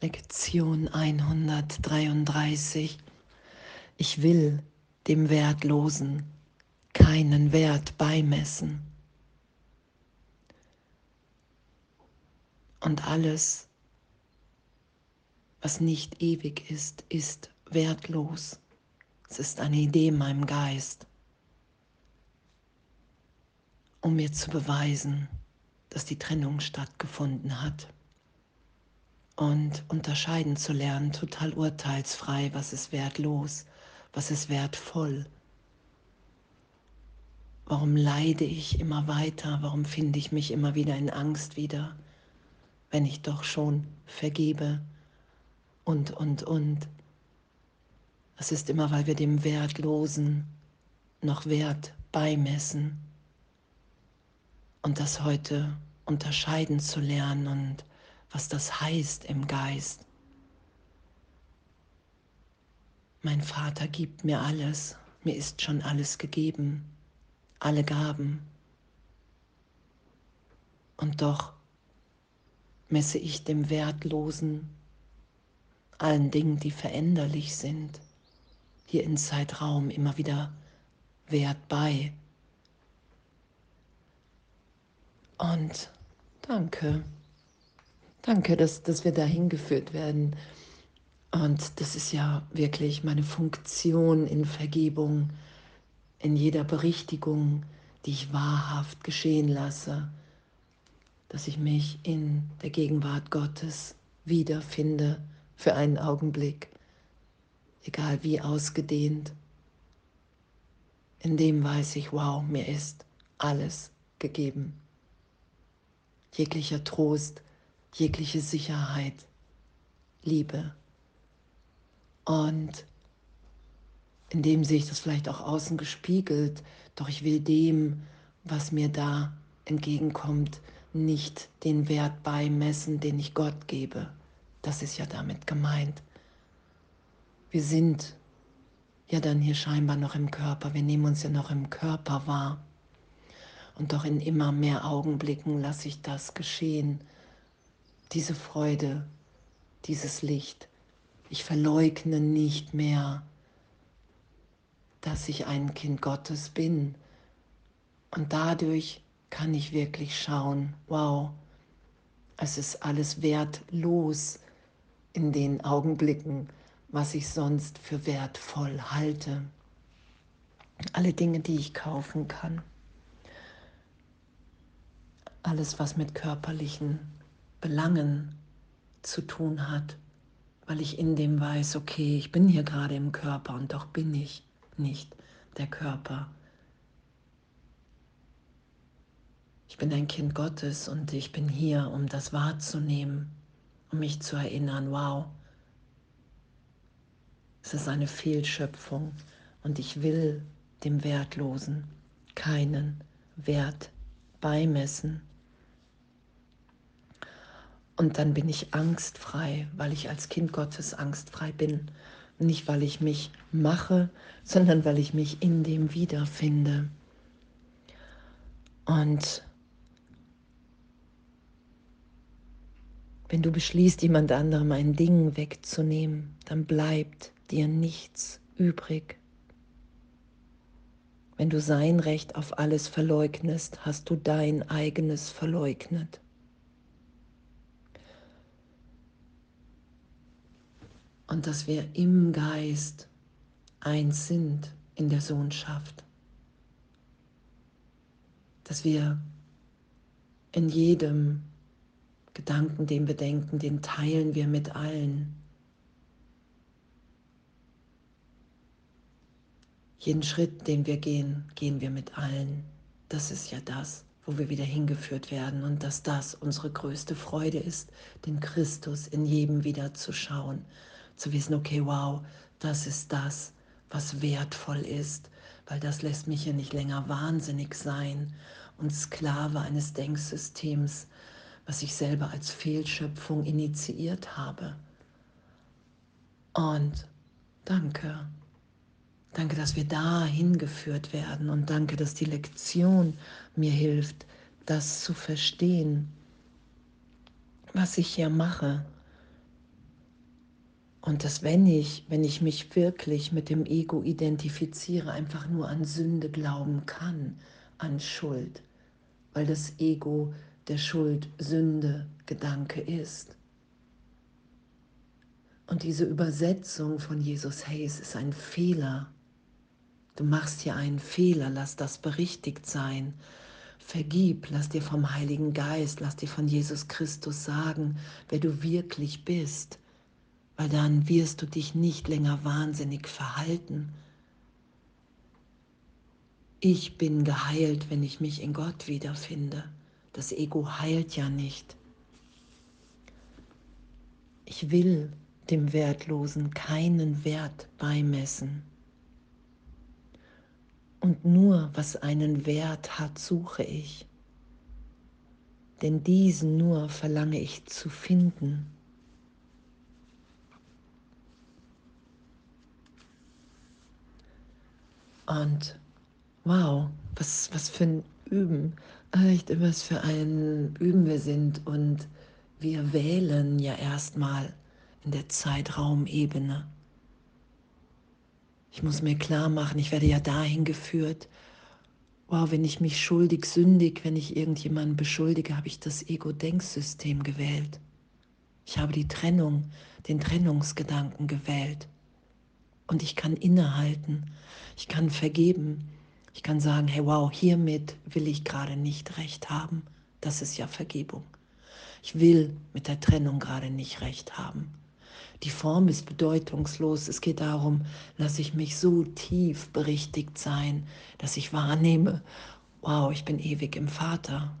Lektion 133. Ich will dem Wertlosen keinen Wert beimessen. Und alles, was nicht ewig ist, ist wertlos. Es ist eine Idee in meinem Geist, um mir zu beweisen, dass die Trennung stattgefunden hat und unterscheiden zu lernen, total urteilsfrei, was ist wertlos, was ist wertvoll. Warum leide ich immer weiter? Warum finde ich mich immer wieder in Angst wieder, wenn ich doch schon vergebe? Und, und, und. Es ist immer, weil wir dem Wertlosen noch Wert beimessen. Und das heute unterscheiden zu lernen und was das heißt im Geist. Mein Vater gibt mir alles, mir ist schon alles gegeben, alle Gaben. Und doch messe ich dem Wertlosen, allen Dingen, die veränderlich sind, hier in Zeitraum immer wieder Wert bei. Und danke. Danke, dass, dass wir dahin geführt werden. Und das ist ja wirklich meine Funktion in Vergebung, in jeder Berichtigung, die ich wahrhaft geschehen lasse, dass ich mich in der Gegenwart Gottes wiederfinde für einen Augenblick, egal wie ausgedehnt. In dem weiß ich, wow, mir ist alles gegeben. Jeglicher Trost, jegliche Sicherheit, Liebe. Und indem sich das vielleicht auch außen gespiegelt, doch ich will dem, was mir da entgegenkommt, nicht den Wert beimessen, den ich Gott gebe. Das ist ja damit gemeint. Wir sind ja dann hier scheinbar noch im Körper, wir nehmen uns ja noch im Körper wahr. Und doch in immer mehr Augenblicken lasse ich das geschehen diese Freude, dieses Licht. Ich verleugne nicht mehr, dass ich ein Kind Gottes bin. Und dadurch kann ich wirklich schauen, wow, es ist alles wertlos in den Augenblicken, was ich sonst für wertvoll halte. Alle Dinge, die ich kaufen kann. Alles, was mit körperlichen Belangen zu tun hat, weil ich in dem weiß, okay, ich bin hier gerade im Körper und doch bin ich nicht der Körper. Ich bin ein Kind Gottes und ich bin hier, um das wahrzunehmen, um mich zu erinnern, wow, es ist eine Fehlschöpfung und ich will dem Wertlosen keinen Wert beimessen. Und dann bin ich angstfrei, weil ich als Kind Gottes angstfrei bin. Nicht, weil ich mich mache, sondern weil ich mich in dem wiederfinde. Und wenn du beschließt, jemand anderem ein Ding wegzunehmen, dann bleibt dir nichts übrig. Wenn du sein Recht auf alles verleugnest, hast du dein eigenes verleugnet. Und dass wir im Geist eins sind in der Sohnschaft. Dass wir in jedem Gedanken, den wir denken, den teilen wir mit allen. Jeden Schritt, den wir gehen, gehen wir mit allen. Das ist ja das, wo wir wieder hingeführt werden und dass das unsere größte Freude ist, den Christus in jedem wieder zu schauen zu wissen, okay, wow, das ist das, was wertvoll ist, weil das lässt mich ja nicht länger wahnsinnig sein und Sklave eines Denksystems, was ich selber als Fehlschöpfung initiiert habe. Und danke. Danke, dass wir da hingeführt werden und danke, dass die Lektion mir hilft, das zu verstehen, was ich hier mache Und dass wenn ich, wenn ich mich wirklich mit dem Ego identifiziere, einfach nur an Sünde glauben kann, an Schuld, weil das Ego der Schuld, Sünde, Gedanke ist. Und diese Übersetzung von Jesus, hey, es ist ein Fehler. Du machst hier einen Fehler, lass das berichtigt sein. Vergib, lass dir vom Heiligen Geist, lass dir von Jesus Christus sagen, wer du wirklich bist, weil dann wirst du dich nicht länger wahnsinnig verhalten. Ich bin geheilt, wenn ich mich in Gott wiederfinde. Das Ego heilt ja nicht. Ich will dem Wertlosen keinen Wert beimessen. Und nur was einen Wert hat, suche ich. Denn diesen nur verlange ich zu finden. Und wow, was, was für ein Üben, echt was für ein Üben wir sind. Und wir wählen ja erstmal in der Zeitraumebene. Ich muss mir klar machen, ich werde ja dahin geführt, wow, wenn ich mich schuldig, sündig, wenn ich irgendjemanden beschuldige, habe ich das Ego-Denksystem gewählt. Ich habe die Trennung, den Trennungsgedanken gewählt. Und ich kann innehalten, ich kann vergeben, ich kann sagen, hey wow, hiermit will ich gerade nicht recht haben. Das ist ja Vergebung. Ich will mit der Trennung gerade nicht recht haben. Die Form ist bedeutungslos. Es geht darum, lasse ich mich so tief berichtigt sein, dass ich wahrnehme, wow, ich bin ewig im Vater,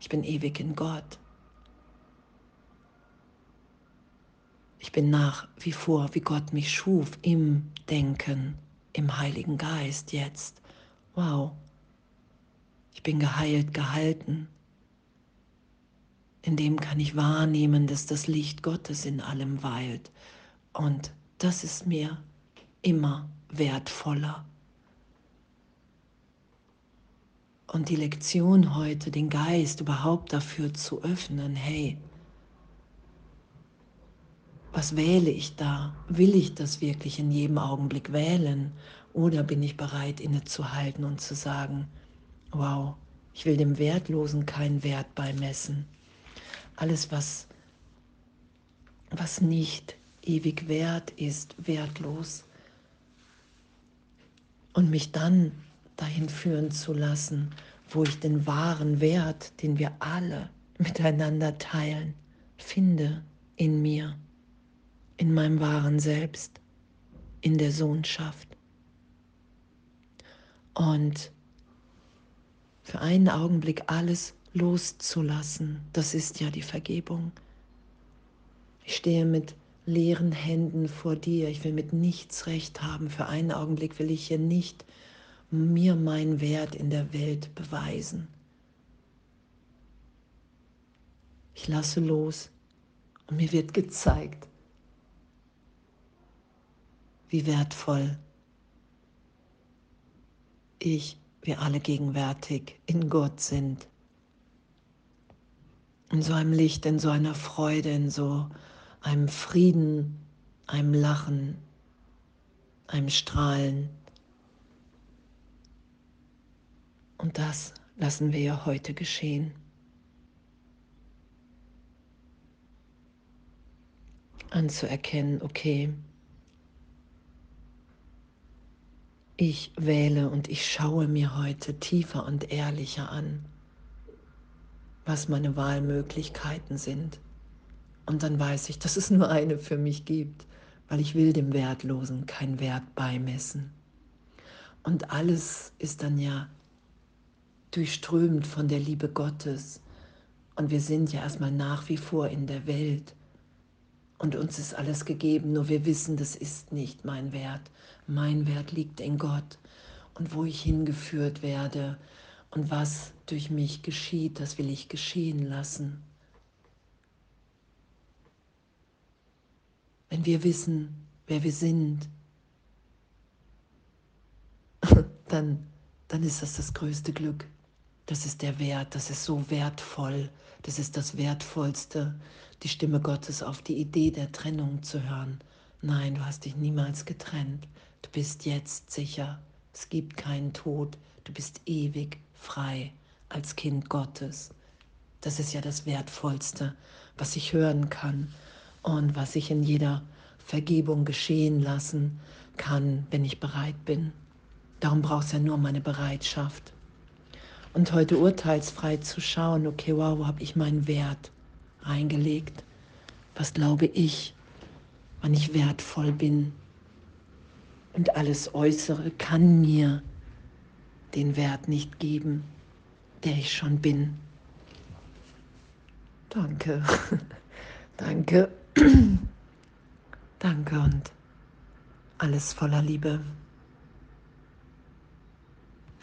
ich bin ewig in Gott. Ich bin nach wie vor, wie Gott mich schuf, im Denken, im Heiligen Geist jetzt. Wow, ich bin geheilt, gehalten. In dem kann ich wahrnehmen, dass das Licht Gottes in allem weilt. Und das ist mir immer wertvoller. Und die Lektion heute, den Geist überhaupt dafür zu öffnen, hey, was wähle ich da? Will ich das wirklich in jedem Augenblick wählen? Oder bin ich bereit, innezuhalten und zu sagen, wow, ich will dem Wertlosen keinen Wert beimessen. Alles, was, was nicht ewig wert ist, wertlos. Und mich dann dahin führen zu lassen, wo ich den wahren Wert, den wir alle miteinander teilen, finde in mir, in meinem wahren Selbst, in der Sohnschaft. Und für einen Augenblick alles loszulassen, das ist ja die Vergebung. Ich stehe mit leeren Händen vor dir. Ich will mit nichts recht haben. Für einen Augenblick will ich hier nicht mir meinen Wert in der Welt beweisen. Ich lasse los und mir wird gezeigt, wie wertvoll ich, wir alle gegenwärtig in Gott sind. In so einem Licht, in so einer Freude, in so einem Frieden, einem Lachen, einem Strahlen. Und das lassen wir ja heute geschehen. Anzuerkennen, okay, Ich wähle und ich schaue mir heute tiefer und ehrlicher an, was meine Wahlmöglichkeiten sind. Und dann weiß ich, dass es nur eine für mich gibt, weil ich will dem Wertlosen kein Wert beimessen. Und alles ist dann ja durchströmt von der Liebe Gottes. Und wir sind ja erstmal nach wie vor in der Welt. Und uns ist alles gegeben, nur wir wissen, das ist nicht mein Wert. Mein Wert liegt in Gott und wo ich hingeführt werde und was durch mich geschieht, das will ich geschehen lassen. Wenn wir wissen, wer wir sind, dann, dann ist das das größte Glück. Das ist der Wert, das ist so wertvoll, das ist das Wertvollste, die Stimme Gottes auf die Idee der Trennung zu hören. Nein, du hast dich niemals getrennt. Du bist jetzt sicher. Es gibt keinen Tod. Du bist ewig frei als Kind Gottes. Das ist ja das Wertvollste, was ich hören kann und was ich in jeder Vergebung geschehen lassen kann, wenn ich bereit bin. Darum brauchst du ja nur meine Bereitschaft. Und heute urteilsfrei zu schauen, okay, wow, wo habe ich meinen Wert reingelegt? Was glaube ich, wann ich wertvoll bin? Und alles Äußere kann mir den Wert nicht geben, der ich schon bin. Danke, danke, danke und alles voller Liebe.